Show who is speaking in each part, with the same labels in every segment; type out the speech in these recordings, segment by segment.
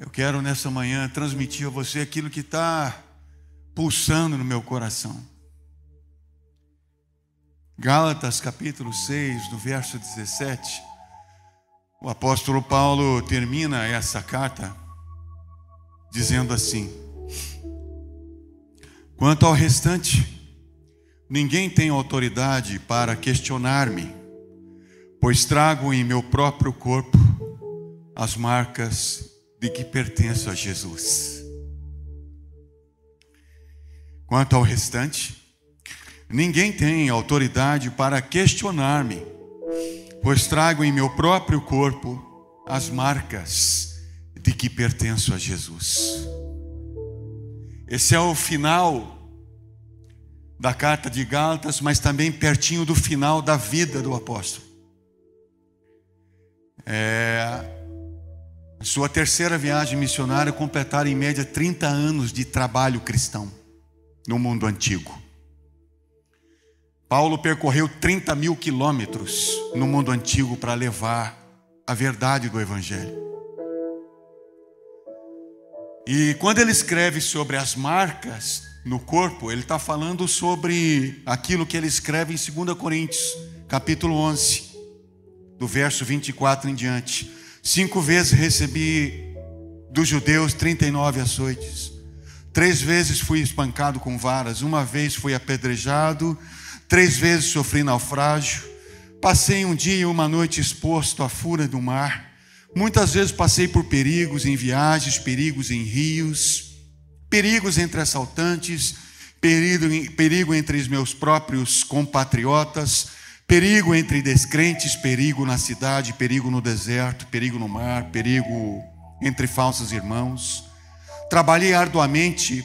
Speaker 1: Eu quero nessa manhã transmitir a você aquilo que está pulsando no meu coração. Gálatas capítulo 6, no verso 17, o apóstolo Paulo termina essa carta dizendo assim: Quanto ao restante, ninguém tem autoridade para questionar-me, pois trago em meu próprio corpo as marcas de que pertenço a Jesus. Quanto ao restante, ninguém tem autoridade para questionar-me, pois trago em meu próprio corpo as marcas de que pertenço a Jesus. Esse é o final da carta de Gálatas, mas também pertinho do final da vida do apóstolo. É, sua terceira viagem missionária completar em média 30 anos de trabalho cristão no mundo antigo. Paulo percorreu 30 mil quilômetros no mundo antigo para levar a verdade do Evangelho. E quando ele escreve sobre as marcas no corpo, ele está falando sobre aquilo que ele escreve em 2 Coríntios, capítulo 11, do verso 24 em diante. Cinco vezes recebi dos judeus 39 açoites. Três vezes fui espancado com varas. Uma vez fui apedrejado. Três vezes sofri naufrágio. Passei um dia e uma noite exposto à fúria do mar. Muitas vezes passei por perigos em viagens, perigos em rios, perigos entre assaltantes, perigo, perigo entre os meus próprios compatriotas Perigo entre descrentes, perigo na cidade, perigo no deserto, perigo no mar, perigo entre falsos irmãos. Trabalhei arduamente,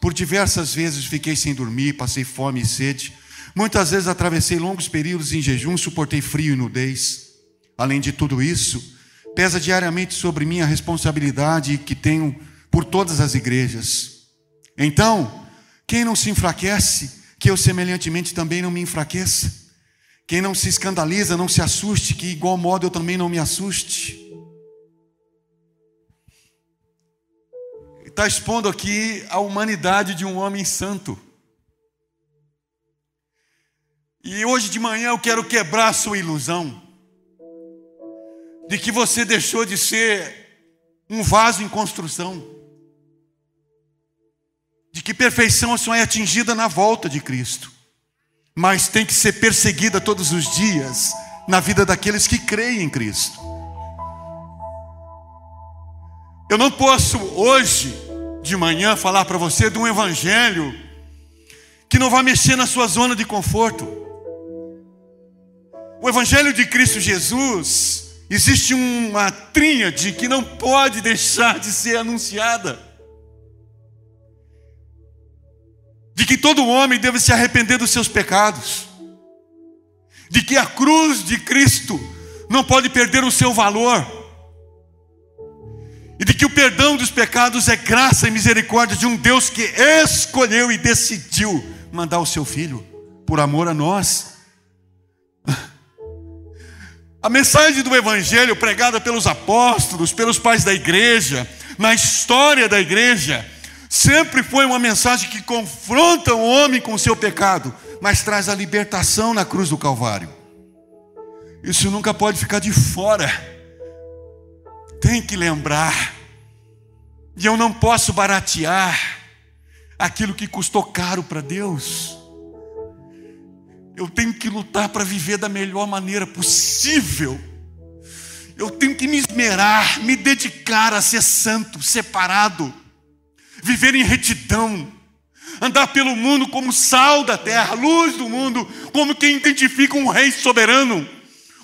Speaker 1: por diversas vezes fiquei sem dormir, passei fome e sede. Muitas vezes atravessei longos períodos em jejum, suportei frio e nudez. Além de tudo isso, pesa diariamente sobre mim a responsabilidade que tenho por todas as igrejas. Então, quem não se enfraquece, que eu semelhantemente também não me enfraqueça. Quem não se escandaliza, não se assuste, que igual modo eu também não me assuste. Está expondo aqui a humanidade de um homem santo. E hoje de manhã eu quero quebrar a sua ilusão de que você deixou de ser um vaso em construção, de que perfeição só é atingida na volta de Cristo mas tem que ser perseguida todos os dias na vida daqueles que creem em Cristo. Eu não posso hoje de manhã falar para você de um evangelho que não vai mexer na sua zona de conforto. O evangelho de Cristo Jesus existe uma tríade que não pode deixar de ser anunciada. De que todo homem deve se arrepender dos seus pecados, de que a cruz de Cristo não pode perder o seu valor, e de que o perdão dos pecados é graça e misericórdia de um Deus que escolheu e decidiu mandar o seu filho por amor a nós. A mensagem do Evangelho pregada pelos apóstolos, pelos pais da igreja, na história da igreja, sempre foi uma mensagem que confronta o homem com o seu pecado, mas traz a libertação na cruz do Calvário. Isso nunca pode ficar de fora. Tem que lembrar. E eu não posso baratear aquilo que custou caro para Deus. Eu tenho que lutar para viver da melhor maneira possível. Eu tenho que me esmerar, me dedicar a ser santo, separado viver em retidão, andar pelo mundo como sal da terra, luz do mundo, como quem identifica um rei soberano,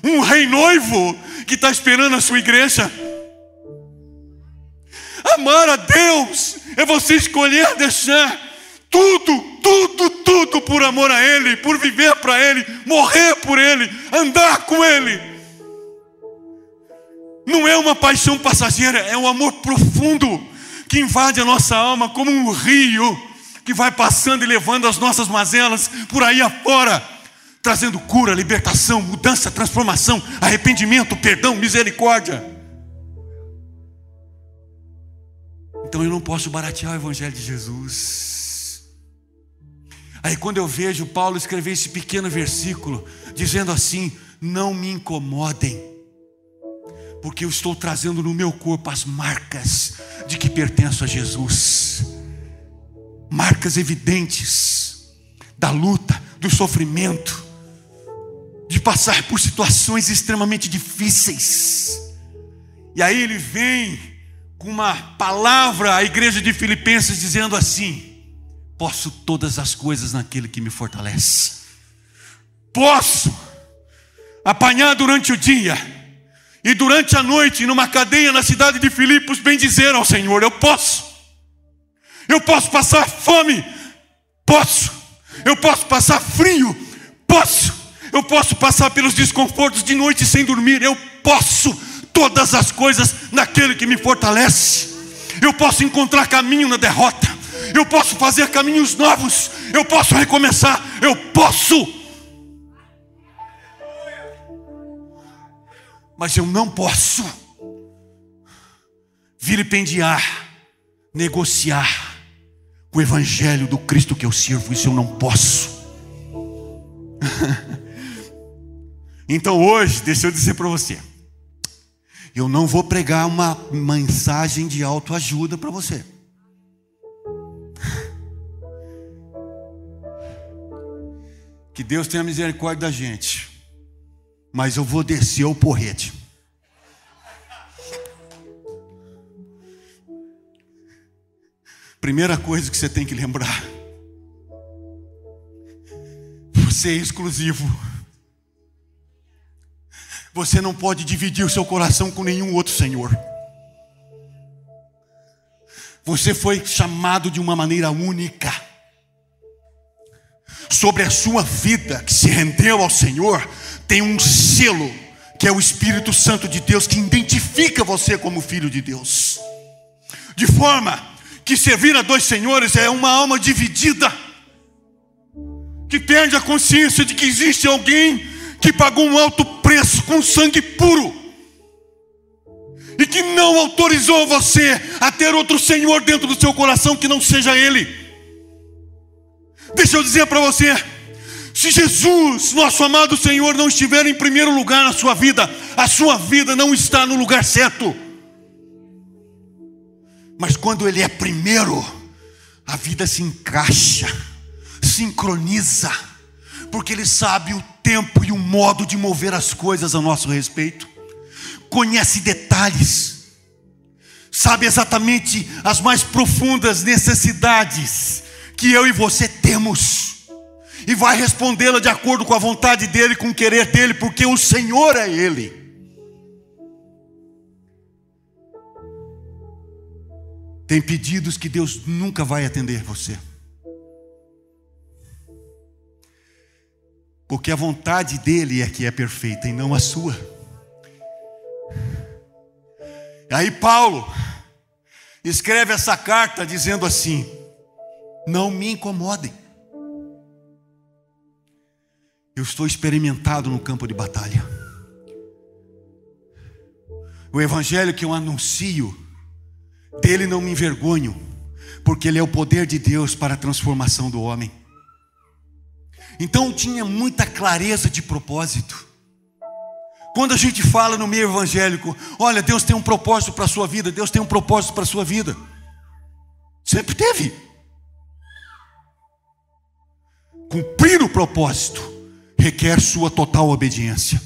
Speaker 1: um rei noivo que está esperando a sua igreja. Amar a Deus é você escolher deixar tudo, tudo, tudo por amor a Ele, por viver para Ele, morrer por Ele, andar com Ele. Não é uma paixão passageira, é um amor profundo que invade a nossa alma como um rio que vai passando e levando as nossas mazelas por aí afora, trazendo cura, libertação, mudança, transformação, arrependimento, perdão, misericórdia. Então eu não posso baratear o Evangelho de Jesus. Aí quando eu vejo Paulo escrever esse pequeno versículo, dizendo assim: Não me incomodem, porque eu estou trazendo no meu corpo as marcas de que pertenço a Jesus marcas evidentes da luta, do sofrimento, de passar por situações extremamente difíceis. E aí ele vem com uma palavra à igreja de Filipenses dizendo assim: Posso todas as coisas naquele que me fortalece. Posso apanhar durante o dia e durante a noite numa cadeia na cidade de Filipos bem dizer ao Senhor: Eu posso. Eu posso passar fome? Posso. Eu posso passar frio? Posso. Eu posso passar pelos desconfortos de noite sem dormir? Eu posso. Todas as coisas naquele que me fortalece. Eu posso encontrar caminho na derrota. Eu posso fazer caminhos novos. Eu posso recomeçar. Eu posso. Mas eu não posso vilipendiar, negociar o evangelho do Cristo que eu sirvo, isso eu não posso. então hoje, deixa eu dizer para você, eu não vou pregar uma mensagem de autoajuda para você. Que Deus tenha misericórdia da gente. Mas eu vou descer o porrete. Primeira coisa que você tem que lembrar: você é exclusivo. Você não pode dividir o seu coração com nenhum outro Senhor. Você foi chamado de uma maneira única. Sobre a sua vida que se rendeu ao Senhor, tem um selo, que é o Espírito Santo de Deus, que identifica você como filho de Deus. De forma que servir a dois senhores é uma alma dividida, que perde a consciência de que existe alguém que pagou um alto preço com sangue puro, e que não autorizou você a ter outro Senhor dentro do seu coração que não seja Ele. Deixa eu dizer para você, se Jesus, nosso amado Senhor, não estiver em primeiro lugar na sua vida, a sua vida não está no lugar certo. Mas quando Ele é primeiro, a vida se encaixa, sincroniza, porque Ele sabe o tempo e o modo de mover as coisas a nosso respeito, conhece detalhes, sabe exatamente as mais profundas necessidades que eu e você temos, e vai respondê-la de acordo com a vontade dEle, com o querer dEle, porque o Senhor é Ele. Tem pedidos que Deus nunca vai atender você. Porque a vontade dele é que é perfeita e não a sua. Aí Paulo escreve essa carta dizendo assim: Não me incomodem. Eu estou experimentado no campo de batalha. O evangelho que eu anuncio dele não me envergonho, porque ele é o poder de Deus para a transformação do homem. Então tinha muita clareza de propósito. Quando a gente fala no meio evangélico, olha, Deus tem um propósito para a sua vida, Deus tem um propósito para a sua vida. Sempre teve. Cumprir o propósito requer sua total obediência.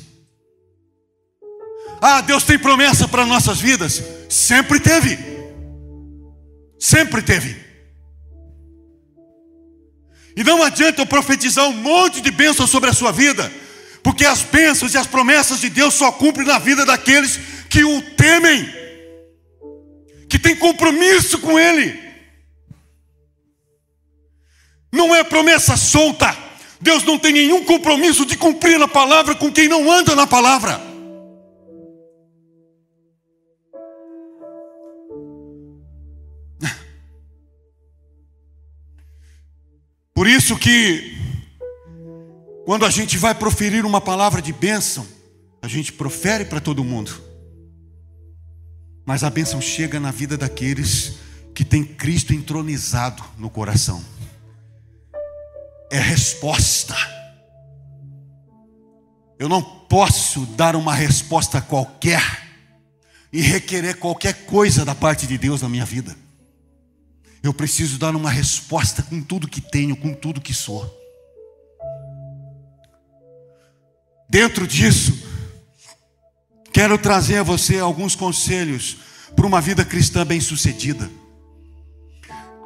Speaker 1: Ah, Deus tem promessa para nossas vidas? Sempre teve. Sempre teve. E não adianta eu profetizar um monte de bênçãos sobre a sua vida, porque as bênçãos e as promessas de Deus só cumprem na vida daqueles que o temem, que têm compromisso com Ele. Não é promessa solta. Deus não tem nenhum compromisso de cumprir a palavra com quem não anda na palavra. Por isso que quando a gente vai proferir uma palavra de bênção, a gente profere para todo mundo. Mas a bênção chega na vida daqueles que tem Cristo entronizado no coração. É resposta. Eu não posso dar uma resposta qualquer e requerer qualquer coisa da parte de Deus na minha vida. Eu preciso dar uma resposta com tudo que tenho, com tudo que sou. Dentro disso, quero trazer a você alguns conselhos para uma vida cristã bem-sucedida.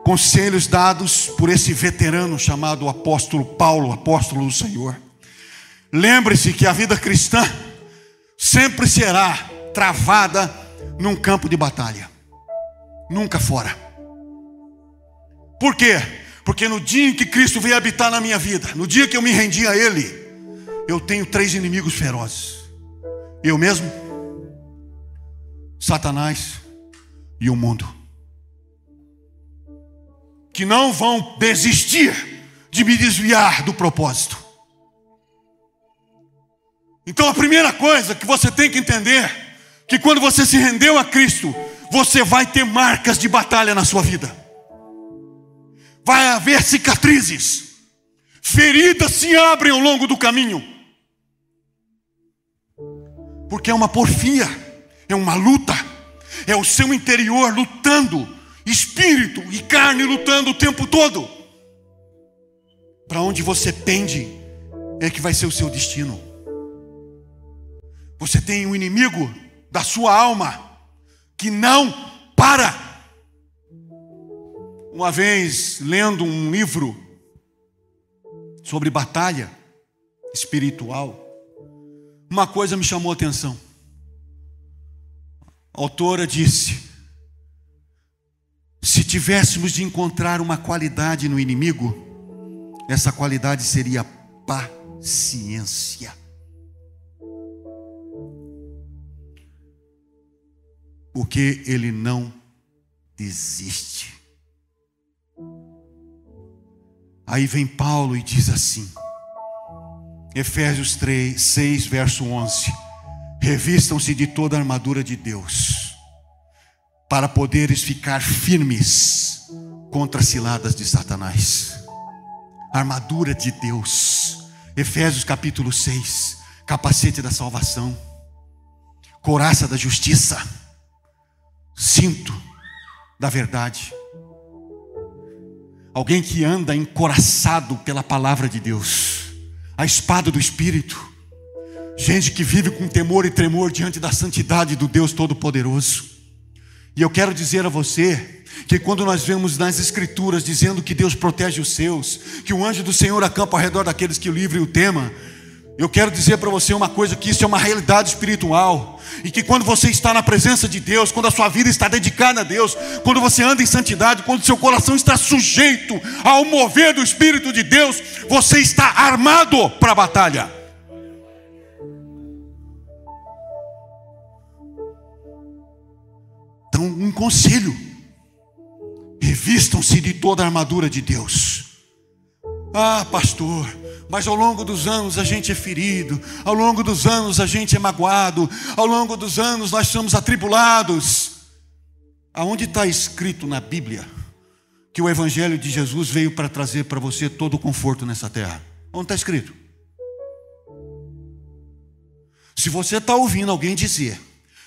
Speaker 1: Conselhos dados por esse veterano chamado apóstolo Paulo, apóstolo do Senhor. Lembre-se que a vida cristã sempre será travada num campo de batalha, nunca fora. Por quê? Porque no dia em que Cristo veio habitar na minha vida, no dia que eu me rendi a Ele, eu tenho três inimigos ferozes: eu mesmo, Satanás e o mundo, que não vão desistir de me desviar do propósito. Então a primeira coisa que você tem que entender que quando você se rendeu a Cristo, você vai ter marcas de batalha na sua vida. Vai haver cicatrizes, feridas se abrem ao longo do caminho. Porque é uma porfia, é uma luta, é o seu interior lutando, espírito e carne lutando o tempo todo. Para onde você pende é que vai ser o seu destino. Você tem um inimigo da sua alma que não para. Uma vez lendo um livro sobre batalha espiritual, uma coisa me chamou a atenção. A autora disse: se tivéssemos de encontrar uma qualidade no inimigo, essa qualidade seria paciência. porque ele não desiste. Aí vem Paulo e diz assim, Efésios 3, 6, verso 11: Revistam-se de toda a armadura de Deus, para poderes ficar firmes contra as ciladas de Satanás. Armadura de Deus, Efésios capítulo 6, capacete da salvação, coraça da justiça cinto da verdade. Alguém que anda encoraçado pela palavra de Deus, a espada do Espírito. Gente que vive com temor e tremor diante da santidade do Deus Todo-Poderoso. E eu quero dizer a você que quando nós vemos nas Escrituras dizendo que Deus protege os seus, que o anjo do Senhor acampa ao redor daqueles que o livre o tema, eu quero dizer para você uma coisa: que isso é uma realidade espiritual. E que quando você está na presença de Deus, quando a sua vida está dedicada a Deus, quando você anda em santidade, quando seu coração está sujeito ao mover do Espírito de Deus, você está armado para a batalha. Um conselho: revistam-se de toda a armadura de Deus. Ah, pastor mas ao longo dos anos a gente é ferido, ao longo dos anos a gente é magoado, ao longo dos anos nós somos atribulados. Aonde está escrito na Bíblia que o Evangelho de Jesus veio para trazer para você todo o conforto nessa terra? Onde está escrito? Se você está ouvindo alguém dizer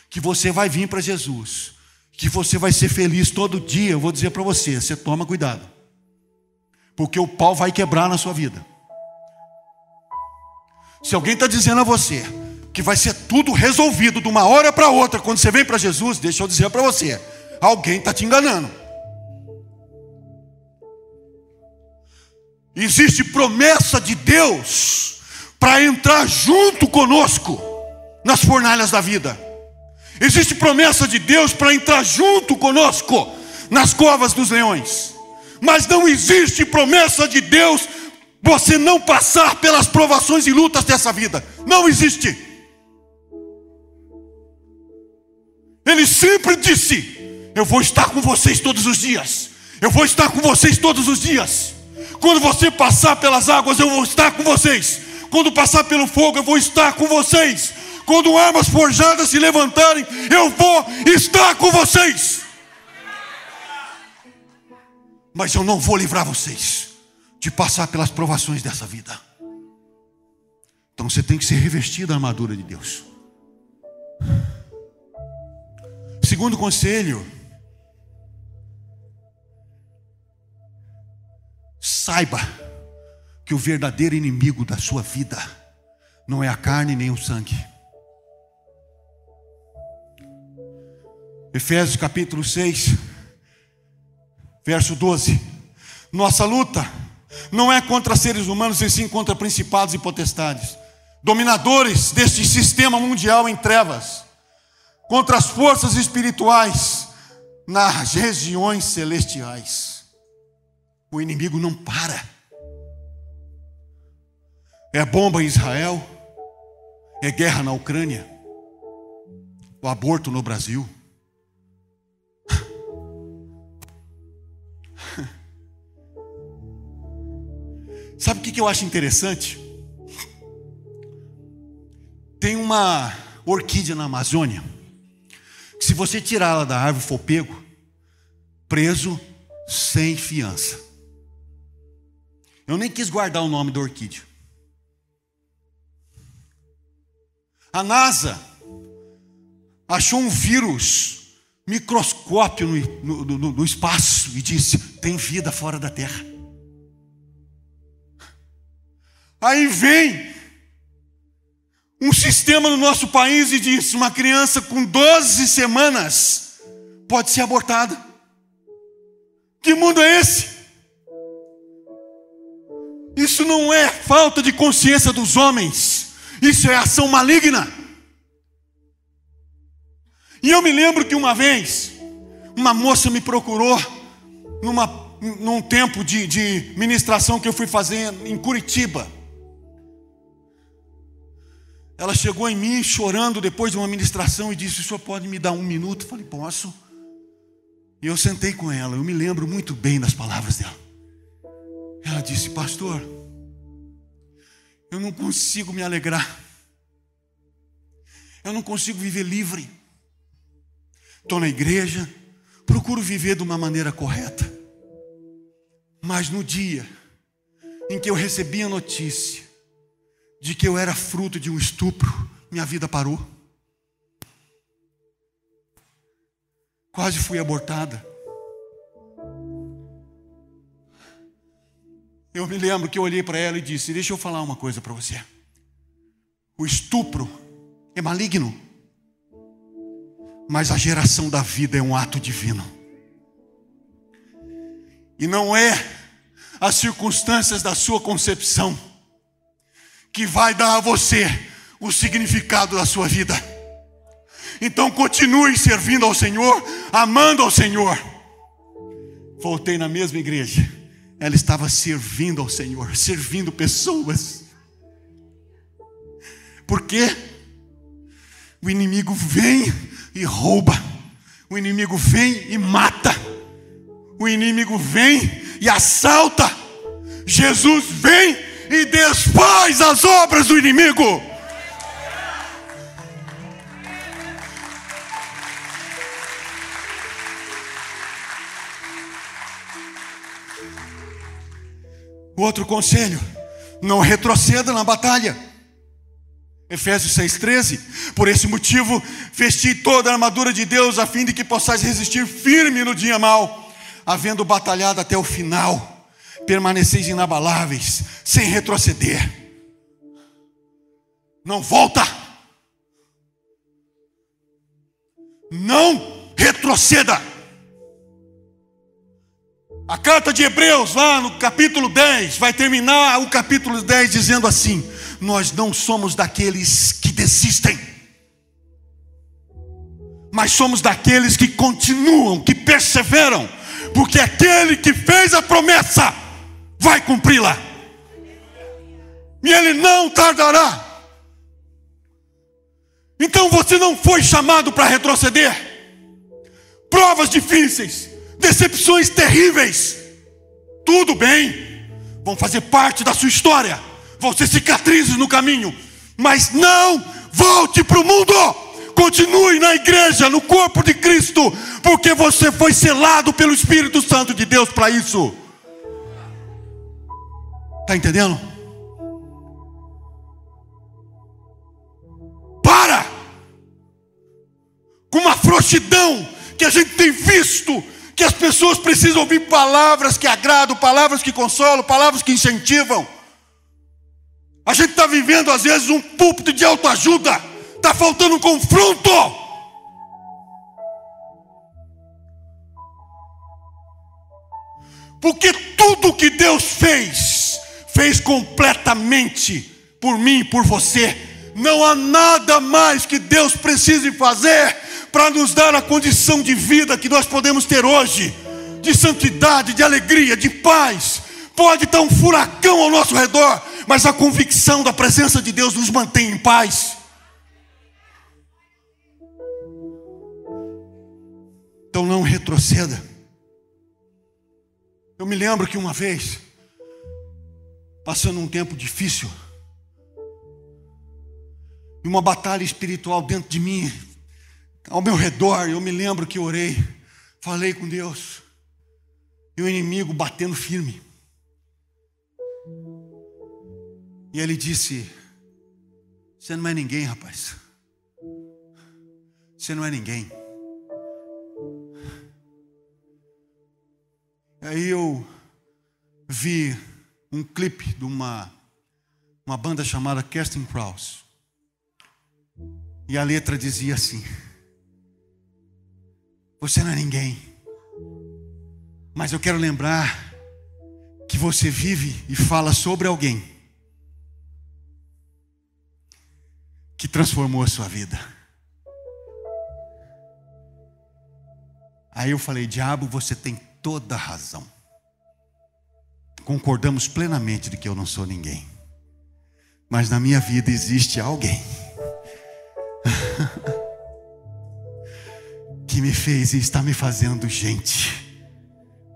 Speaker 1: que você vai vir para Jesus, que você vai ser feliz todo dia, eu vou dizer para você: você toma cuidado, porque o pau vai quebrar na sua vida. Se alguém está dizendo a você que vai ser tudo resolvido de uma hora para outra quando você vem para Jesus, deixa eu dizer para você: alguém está te enganando. Existe promessa de Deus para entrar junto conosco nas fornalhas da vida. Existe promessa de Deus para entrar junto conosco nas covas dos leões. Mas não existe promessa de Deus você não passar pelas provações e lutas dessa vida. Não existe. Ele sempre disse: Eu vou estar com vocês todos os dias. Eu vou estar com vocês todos os dias. Quando você passar pelas águas, eu vou estar com vocês. Quando passar pelo fogo, eu vou estar com vocês. Quando armas forjadas se levantarem, eu vou estar com vocês. mas eu não vou livrar vocês de passar pelas provações dessa vida. Então você tem que ser revestido da armadura de Deus. Segundo conselho, saiba que o verdadeiro inimigo da sua vida não é a carne nem o sangue. Efésios capítulo 6, verso 12. Nossa luta não é contra seres humanos, e sim contra principados e potestades, dominadores deste sistema mundial em trevas, contra as forças espirituais nas regiões celestiais. O inimigo não para. É bomba em Israel, é guerra na Ucrânia, o aborto no Brasil. Sabe o que eu acho interessante? Tem uma orquídea na Amazônia, que se você tirar ela da árvore for pego, preso sem fiança. Eu nem quis guardar o nome da orquídea. A NASA achou um vírus microscópio no, no, no, no espaço e disse: tem vida fora da Terra. Aí vem um sistema no nosso país e diz: uma criança com 12 semanas pode ser abortada. Que mundo é esse? Isso não é falta de consciência dos homens, isso é ação maligna. E eu me lembro que uma vez, uma moça me procurou numa, num tempo de, de ministração que eu fui fazer em Curitiba. Ela chegou em mim chorando depois de uma ministração e disse: O senhor pode me dar um minuto? Eu falei: Posso. E eu sentei com ela, eu me lembro muito bem das palavras dela. Ela disse: Pastor, eu não consigo me alegrar, eu não consigo viver livre. Estou na igreja, procuro viver de uma maneira correta, mas no dia em que eu recebi a notícia de que eu era fruto de um estupro, minha vida parou. Quase fui abortada. Eu me lembro que eu olhei para ela e disse: Deixa eu falar uma coisa para você. O estupro é maligno, mas a geração da vida é um ato divino. E não é as circunstâncias da sua concepção que vai dar a você o significado da sua vida. Então continue servindo ao Senhor, amando ao Senhor. Voltei na mesma igreja. Ela estava servindo ao Senhor, servindo pessoas. Porque o inimigo vem e rouba. O inimigo vem e mata. O inimigo vem e assalta. Jesus vem e desfaz as obras do inimigo. Outro conselho: não retroceda na batalha. Efésios 6,13. Por esse motivo, vesti toda a armadura de Deus, a fim de que possais resistir firme no dia mal, havendo batalhado até o final permaneceis inabaláveis, sem retroceder. Não volta. Não retroceda. A carta de Hebreus, lá no capítulo 10, vai terminar o capítulo 10 dizendo assim: Nós não somos daqueles que desistem, mas somos daqueles que continuam, que perseveram, porque aquele que fez a promessa vai cumpri-la. E ele não tardará. Então você não foi chamado para retroceder. Provas difíceis, decepções terríveis. Tudo bem, vão fazer parte da sua história, vão ser cicatrizes no caminho, mas não volte para o mundo Continue na igreja, no corpo de Cristo, porque você foi selado pelo Espírito Santo de Deus para isso. Está entendendo? Para com uma frouxidão que a gente tem visto, que as pessoas precisam ouvir palavras que agradam, palavras que consolam, palavras que incentivam. A gente está vivendo, às vezes, um púlpito de autoajuda, está faltando um confronto. Porque tudo que Deus fez, fez completamente por mim e por você. Não há nada mais que Deus precise fazer para nos dar a condição de vida que nós podemos ter hoje, de santidade, de alegria, de paz. Pode estar um furacão ao nosso redor, mas a convicção da presença de Deus nos mantém em paz. Então não retroceda. Eu me lembro que uma vez, passando um tempo difícil, e uma batalha espiritual dentro de mim, ao meu redor, eu me lembro que orei, falei com Deus, e o inimigo batendo firme. E ele disse: Você não é ninguém, rapaz. Você não é ninguém. Aí eu vi um clipe de uma, uma banda chamada Casting Crowds. E a letra dizia assim: Você não é ninguém. Mas eu quero lembrar que você vive e fala sobre alguém que transformou a sua vida. Aí eu falei: Diabo, você tem toda a razão. Concordamos plenamente de que eu não sou ninguém. Mas na minha vida existe alguém que me fez e está me fazendo gente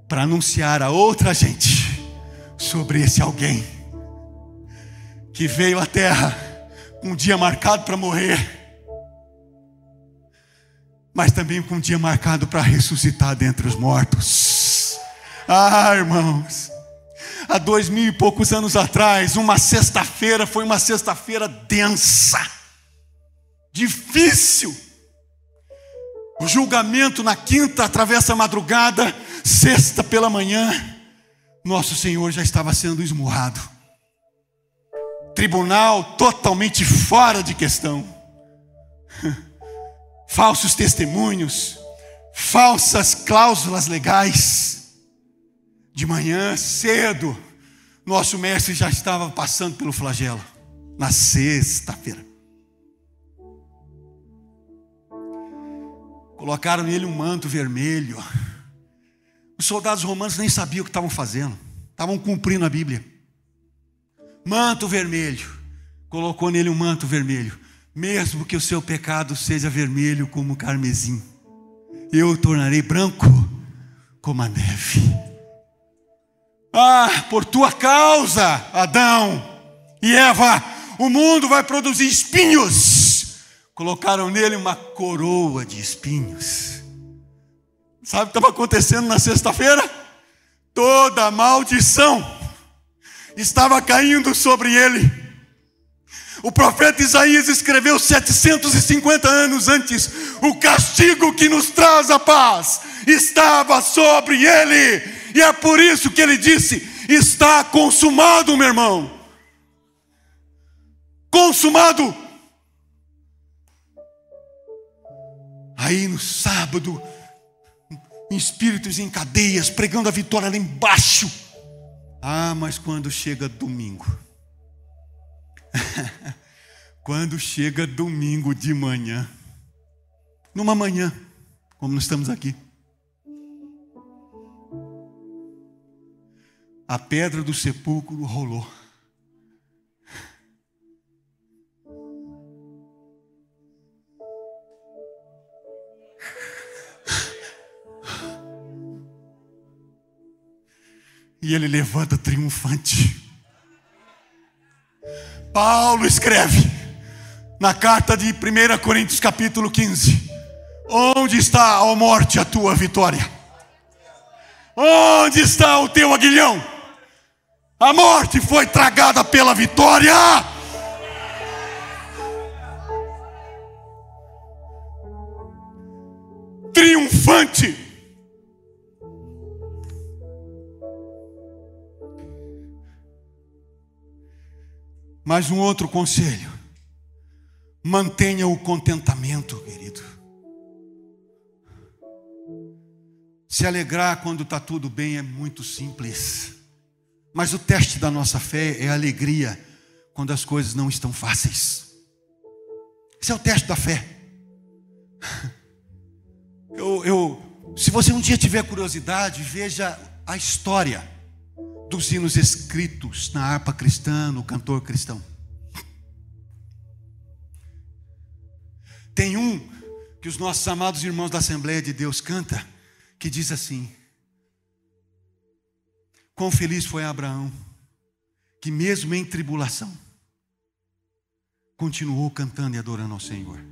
Speaker 1: para anunciar a outra gente sobre esse alguém que veio à terra um dia marcado para morrer, mas também com um dia marcado para ressuscitar dentre os mortos. Ah, irmãos, há dois mil e poucos anos atrás, uma sexta-feira foi uma sexta-feira densa difícil. O julgamento na quinta atravessa a madrugada, sexta pela manhã, nosso Senhor já estava sendo esmurrado. Tribunal totalmente fora de questão. Falsos testemunhos, falsas cláusulas legais. De manhã cedo, nosso mestre já estava passando pelo flagelo, na sexta-feira. Colocaram nele um manto vermelho. Os soldados romanos nem sabiam o que estavam fazendo, estavam cumprindo a Bíblia. Manto vermelho, colocou nele um manto vermelho, mesmo que o seu pecado seja vermelho como carmesim, eu o tornarei branco como a neve. Ah, por tua causa, Adão e Eva, o mundo vai produzir espinhos colocaram nele uma coroa de espinhos. Sabe o que estava acontecendo na sexta-feira? Toda maldição estava caindo sobre ele. O profeta Isaías escreveu 750 anos antes: o castigo que nos traz a paz estava sobre ele, e é por isso que ele disse: está consumado, meu irmão. Consumado. Aí no sábado, espíritos em cadeias, pregando a vitória lá embaixo. Ah, mas quando chega domingo, quando chega domingo de manhã, numa manhã, como nós estamos aqui, a pedra do sepulcro rolou. E ele levanta triunfante. Paulo escreve na carta de 1 Coríntios, capítulo 15: Onde está, ó morte, a tua vitória? Onde está o teu aguilhão? A morte foi tragada pela vitória. Triunfante. Mas um outro conselho: mantenha o contentamento, querido. Se alegrar quando está tudo bem é muito simples. Mas o teste da nossa fé é a alegria quando as coisas não estão fáceis. Esse é o teste da fé. Eu, eu, se você um dia tiver curiosidade, veja a história dos hinos escritos na harpa cristã, no cantor cristão. Tem um que os nossos amados irmãos da Assembleia de Deus canta, que diz assim: Quão feliz foi Abraão, que mesmo em tribulação, continuou cantando e adorando ao Senhor.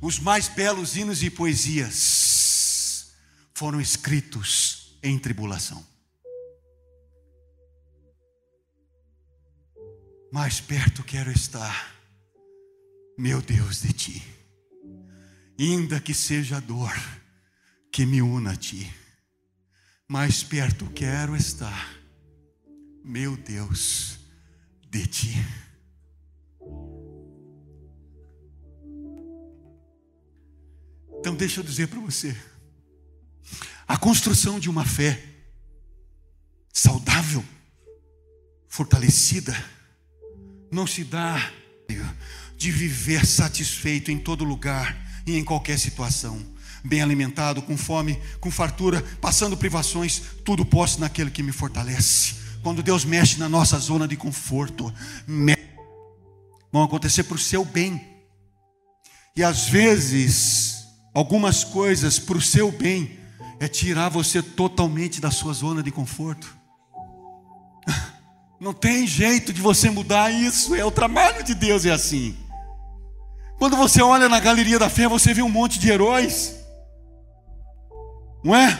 Speaker 1: Os mais belos hinos e poesias foram escritos em tribulação. Mais perto quero estar, meu Deus, de ti, ainda que seja a dor que me una a ti mais perto quero estar, meu Deus, de ti. Então, deixa eu dizer para você: a construção de uma fé saudável, fortalecida, não se dá de viver satisfeito em todo lugar e em qualquer situação bem alimentado, com fome, com fartura, passando privações, tudo posso naquele que me fortalece. Quando Deus mexe na nossa zona de conforto, vão acontecer para o seu bem. E às vezes, algumas coisas para o seu bem é tirar você totalmente da sua zona de conforto. Não tem jeito de você mudar isso, é o trabalho de Deus, é assim. Quando você olha na galeria da fé, você vê um monte de heróis. Não é?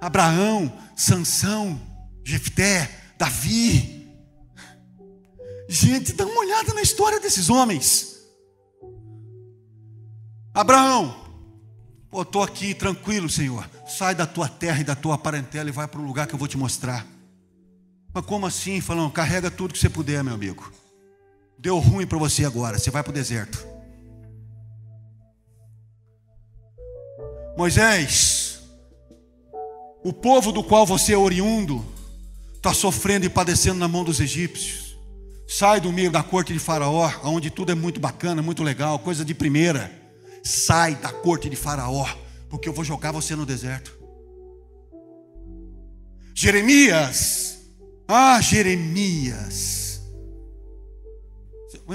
Speaker 1: Abraão, Sansão, Jefté, Davi. Gente, dá uma olhada na história desses homens. Abraão, pô, estou aqui tranquilo, Senhor. Sai da tua terra e da tua parentela e vai para o lugar que eu vou te mostrar. Mas como assim? Falando, carrega tudo que você puder, meu amigo. Deu ruim para você agora, você vai para o deserto. Moisés, o povo do qual você é oriundo, está sofrendo e padecendo na mão dos egípcios. Sai do meio da corte de Faraó, onde tudo é muito bacana, muito legal, coisa de primeira. Sai da corte de Faraó, porque eu vou jogar você no deserto. Jeremias, ah, Jeremias.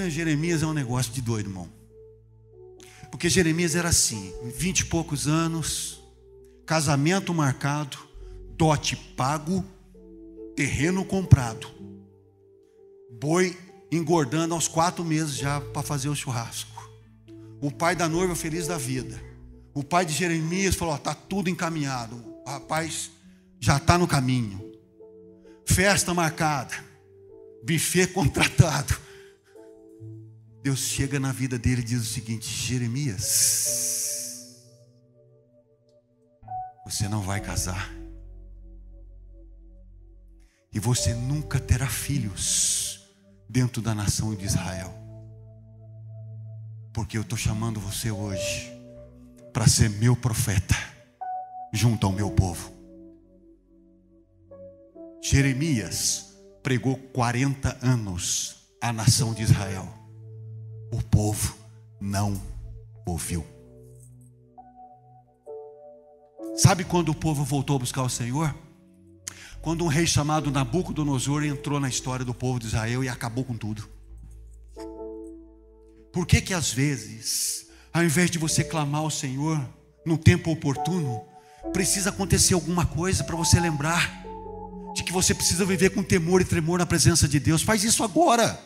Speaker 1: Jeremias é um negócio de doido, irmão. Porque Jeremias era assim, vinte e poucos anos, casamento marcado, dote pago, terreno comprado, boi engordando aos quatro meses já para fazer o churrasco. O pai da noiva feliz da vida. O pai de Jeremias falou: está tudo encaminhado. O rapaz já está no caminho. Festa marcada. Buffet contratado. Deus chega na vida dele e diz o seguinte: Jeremias, você não vai casar, e você nunca terá filhos dentro da nação de Israel, porque eu estou chamando você hoje para ser meu profeta, junto ao meu povo. Jeremias pregou 40 anos à nação de Israel o povo não ouviu. Sabe quando o povo voltou a buscar o Senhor? Quando um rei chamado Nabucodonosor entrou na história do povo de Israel e acabou com tudo. Por que que às vezes, ao invés de você clamar ao Senhor no tempo oportuno, precisa acontecer alguma coisa para você lembrar de que você precisa viver com temor e tremor na presença de Deus? Faz isso agora.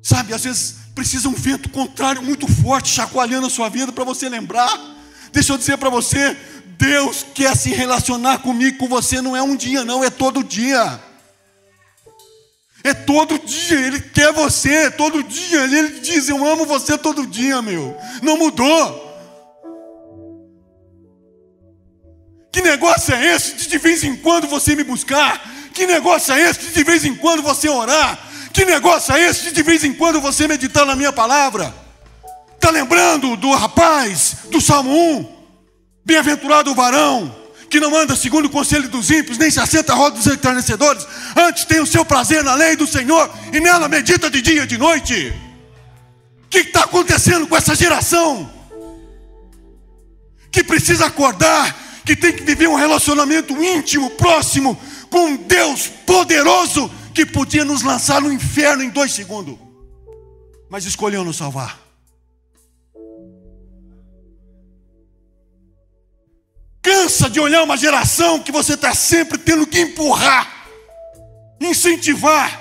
Speaker 1: Sabe, às vezes precisa um vento contrário muito forte chacoalhando a sua vida para você lembrar. Deixa eu dizer para você, Deus quer se relacionar comigo, com você, não é um dia, não, é todo dia. É todo dia, Ele quer você, todo dia. Ele diz: Eu amo você todo dia, meu. Não mudou. Que negócio é esse de de vez em quando você me buscar? Que negócio é esse de de vez em quando você orar? Que negócio é esse de de vez em quando você meditar na minha palavra? Está lembrando do rapaz do Salmo 1? Bem-aventurado o varão que não anda segundo o conselho dos ímpios, nem se assenta à roda dos enternecedores, antes tem o seu prazer na lei do Senhor e nela medita de dia e de noite. O que está acontecendo com essa geração? Que precisa acordar, que tem que viver um relacionamento íntimo, próximo, com um Deus poderoso que podia nos lançar no inferno em dois segundos, mas escolheu nos salvar. Cansa de olhar uma geração que você está sempre tendo que empurrar, incentivar.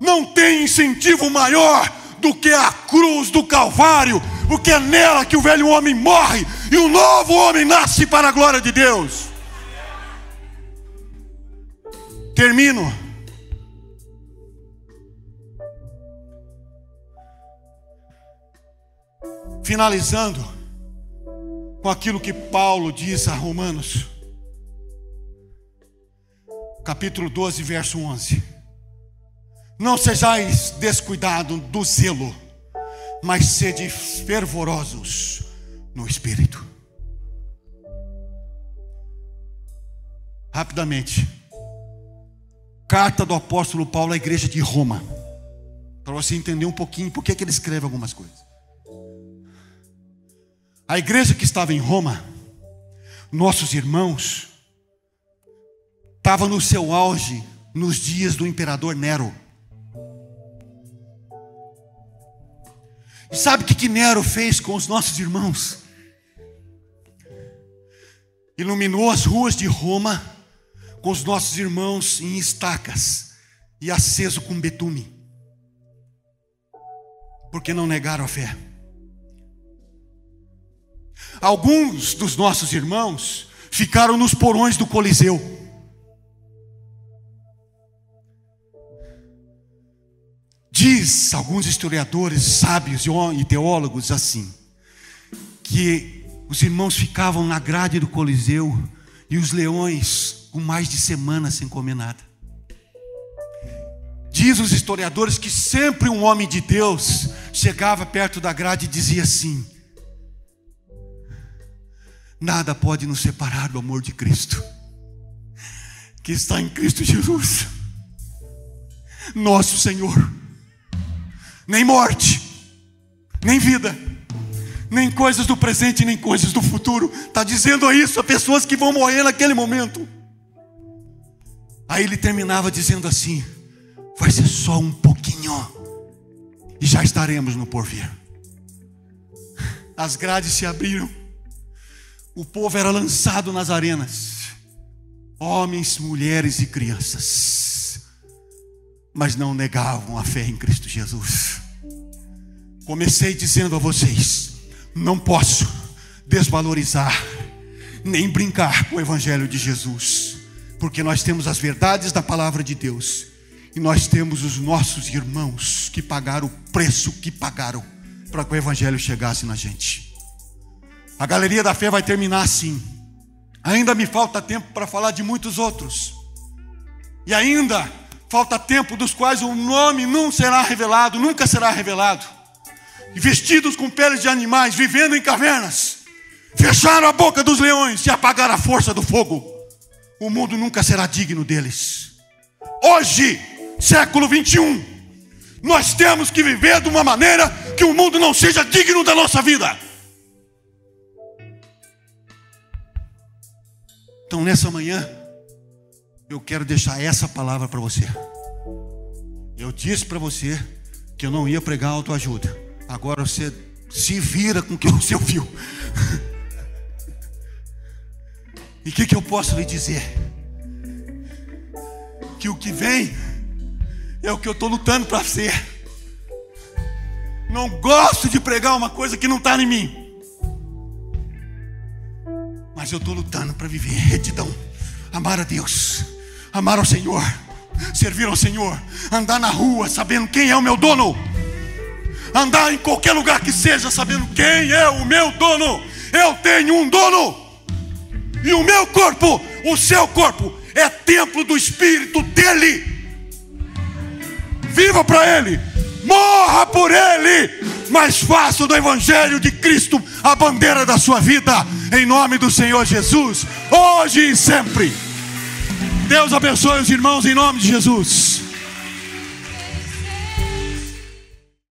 Speaker 1: Não tem incentivo maior do que a cruz do Calvário, porque é nela que o velho homem morre e o novo homem nasce para a glória de Deus. Termino. Finalizando com aquilo que Paulo diz a Romanos, capítulo 12, verso 11: Não sejais descuidados do zelo, mas sede fervorosos no espírito. Rapidamente, carta do apóstolo Paulo à igreja de Roma, para você entender um pouquinho por que ele escreve algumas coisas. A igreja que estava em Roma, nossos irmãos, estava no seu auge nos dias do imperador Nero. E sabe o que, que Nero fez com os nossos irmãos? Iluminou as ruas de Roma com os nossos irmãos em estacas e aceso com betume, porque não negaram a fé. Alguns dos nossos irmãos ficaram nos porões do Coliseu. Diz alguns historiadores, sábios e teólogos assim, que os irmãos ficavam na grade do Coliseu e os leões com mais de semana sem comer nada. Diz os historiadores que sempre um homem de Deus chegava perto da grade e dizia assim: Nada pode nos separar do amor de Cristo, que está em Cristo Jesus, nosso Senhor. Nem morte, nem vida, nem coisas do presente, nem coisas do futuro. Está dizendo isso a pessoas que vão morrer naquele momento. Aí ele terminava dizendo assim: vai ser só um pouquinho, e já estaremos no porvir. As grades se abriram o povo era lançado nas arenas, homens, mulheres e crianças, mas não negavam a fé em Cristo Jesus. Comecei dizendo a vocês: não posso desvalorizar, nem brincar com o Evangelho de Jesus, porque nós temos as verdades da palavra de Deus, e nós temos os nossos irmãos que pagaram o preço que pagaram para que o Evangelho chegasse na gente. A galeria da fé vai terminar assim. Ainda me falta tempo para falar de muitos outros. E ainda falta tempo dos quais o nome não será revelado, nunca será revelado. Vestidos com peles de animais, vivendo em cavernas, fecharam a boca dos leões e apagaram a força do fogo. O mundo nunca será digno deles. Hoje, século 21, nós temos que viver de uma maneira que o mundo não seja digno da nossa vida. Então, nessa manhã, eu quero deixar essa palavra para você. Eu disse para você que eu não ia pregar autoajuda. Agora você se vira com o que você ouviu. E o que, que eu posso lhe dizer? Que o que vem é o que eu estou lutando para ser. Não gosto de pregar uma coisa que não está em mim. Mas eu estou lutando para viver retidão, amar a Deus, amar ao Senhor, servir ao Senhor, andar na rua sabendo quem é o meu dono, andar em qualquer lugar que seja sabendo quem é o meu dono. Eu tenho um dono, e o meu corpo, o seu corpo, é templo do Espírito dele. Viva para Ele, morra por Ele, mas faça do Evangelho de Cristo a bandeira da sua vida, em nome do Senhor Jesus, hoje e sempre. Deus abençoe os irmãos em nome de Jesus.